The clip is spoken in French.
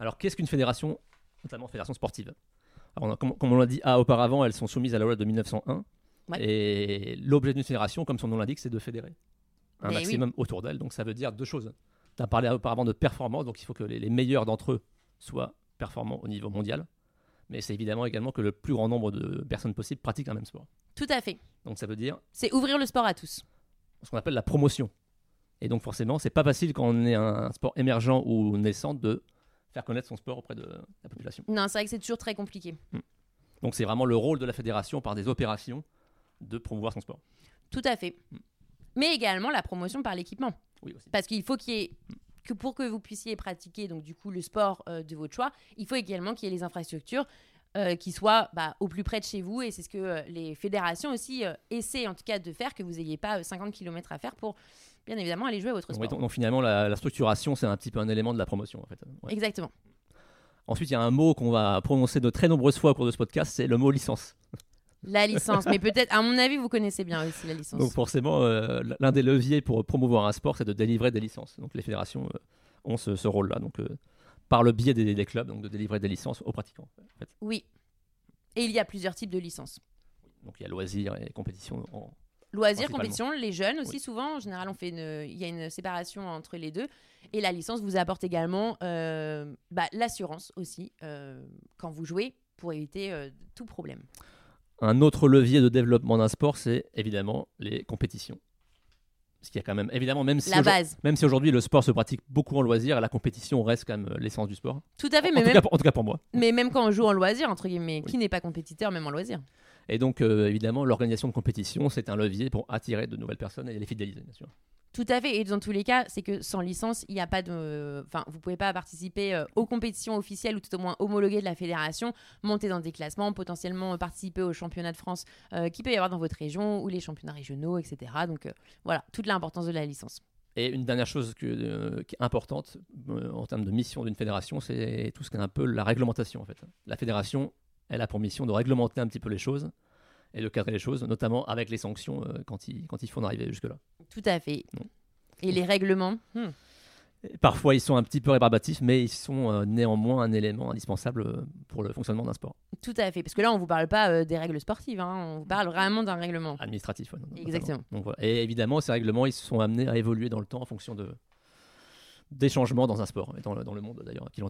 Alors, qu'est-ce qu'une fédération, notamment fédération sportive? Alors, on a- comme, comme on l'a dit ah, auparavant, elles sont soumises à la loi de 1901. Ouais. Et l'objet d'une fédération, comme son nom l'indique, c'est de fédérer un Mais oui. maximum autour d'elle. Donc, ça veut dire deux choses. Tu as parlé auparavant de performance, donc il faut que les, les meilleurs d'entre eux soient performants au niveau mondial. Mais c'est évidemment également que le plus grand nombre de personnes possibles pratiquent un même sport. Tout à fait. Donc, ça veut dire C'est ouvrir le sport à tous. ce qu'on appelle la promotion. Et donc forcément, c'est pas facile quand on est un sport émergent ou naissant de faire connaître son sport auprès de la population. Non, c'est vrai que c'est toujours très compliqué. Donc c'est vraiment le rôle de la fédération par des opérations de promouvoir son sport. Tout à fait. Mais également la promotion par l'équipement. Oui aussi. Parce qu'il faut qu'il y ait que pour que vous puissiez pratiquer donc du coup le sport euh, de votre choix, il faut également qu'il y ait les infrastructures euh, qui soient bah, au plus près de chez vous et c'est ce que euh, les fédérations aussi essaient en tout cas de faire que vous n'ayez pas euh, 50 km à faire pour bien évidemment aller jouer à votre sport. donc, donc, finalement, la, la structuration, c'est un petit peu un élément de la promotion en fait. Ouais. Exactement. Ensuite, il y a un mot qu'on va prononcer de très nombreuses fois au cours de ce podcast, c'est le mot licence. La licence, mais peut-être à mon avis vous connaissez bien aussi la licence. Donc forcément, euh, l'un des leviers pour promouvoir un sport, c'est de délivrer des licences. Donc les fédérations euh, ont ce, ce rôle-là. Donc euh, par le biais des, des clubs, donc de délivrer des licences aux pratiquants. en fait. Oui. Et il y a plusieurs types de licences. Donc il y a loisirs et compétitions en, Loisirs, compétition, les jeunes aussi Oui. souvent. En général, on fait une, il y a une séparation entre les deux. Et la licence vous apporte également euh, bah, l'assurance aussi euh, quand vous jouez pour éviter euh, tout problème. Un autre levier de développement d'un sport, c'est évidemment les compétitions. Parce qu'il y a quand même, évidemment, même si, La aujourd- base. même si aujourd'hui le sport se pratique beaucoup en loisir, la compétition reste quand même l'essence du sport. Tout à fait, en, mais même, cas, en tout cas pour moi. mais même quand on joue en loisir, entre guillemets, qui n'est pas compétiteur même en loisir? Et donc, euh, évidemment, l'organisation de compétition, c'est un levier pour attirer de nouvelles personnes et les fidéliser, bien sûr. Tout à fait. Et dans tous les cas, c'est que sans licence, il n'y a pas de. Enfin, vous pouvez pas participer euh, aux compétitions officielles ou tout au moins homologuées de la fédération, monter dans des classements, potentiellement participer aux championnats de France euh, qu'il peut y avoir dans votre région ou les championnats régionaux, etc. Donc euh, voilà, toute l'importance de la licence. Et une dernière chose que, euh, qui est importante en termes de mission d'une fédération, c'est tout ce qui est un peu la réglementation, en fait. La fédération, elle a pour mission de réglementer un petit peu les choses et de cadrer les choses, notamment avec les sanctions euh, quand il, quand il faut en arriver jusque-là. Tout à fait. Non. Et les règlements hmm. Parfois, ils sont un petit peu rébarbatifs, mais ils sont euh, néanmoins un élément indispensable euh, pour le fonctionnement d'un sport Tout à fait. Parce que là, on vous parle pas euh, des règles sportives, hein, on vous parle vraiment d'un règlement. administratif. notamment. Exactement. Donc, voilà. Et évidemment, ces règlements, ils se sont amenés à évoluer dans le temps en fonction de des changements dans un sport et dans le, dans le monde d'ailleurs qui l'entoure.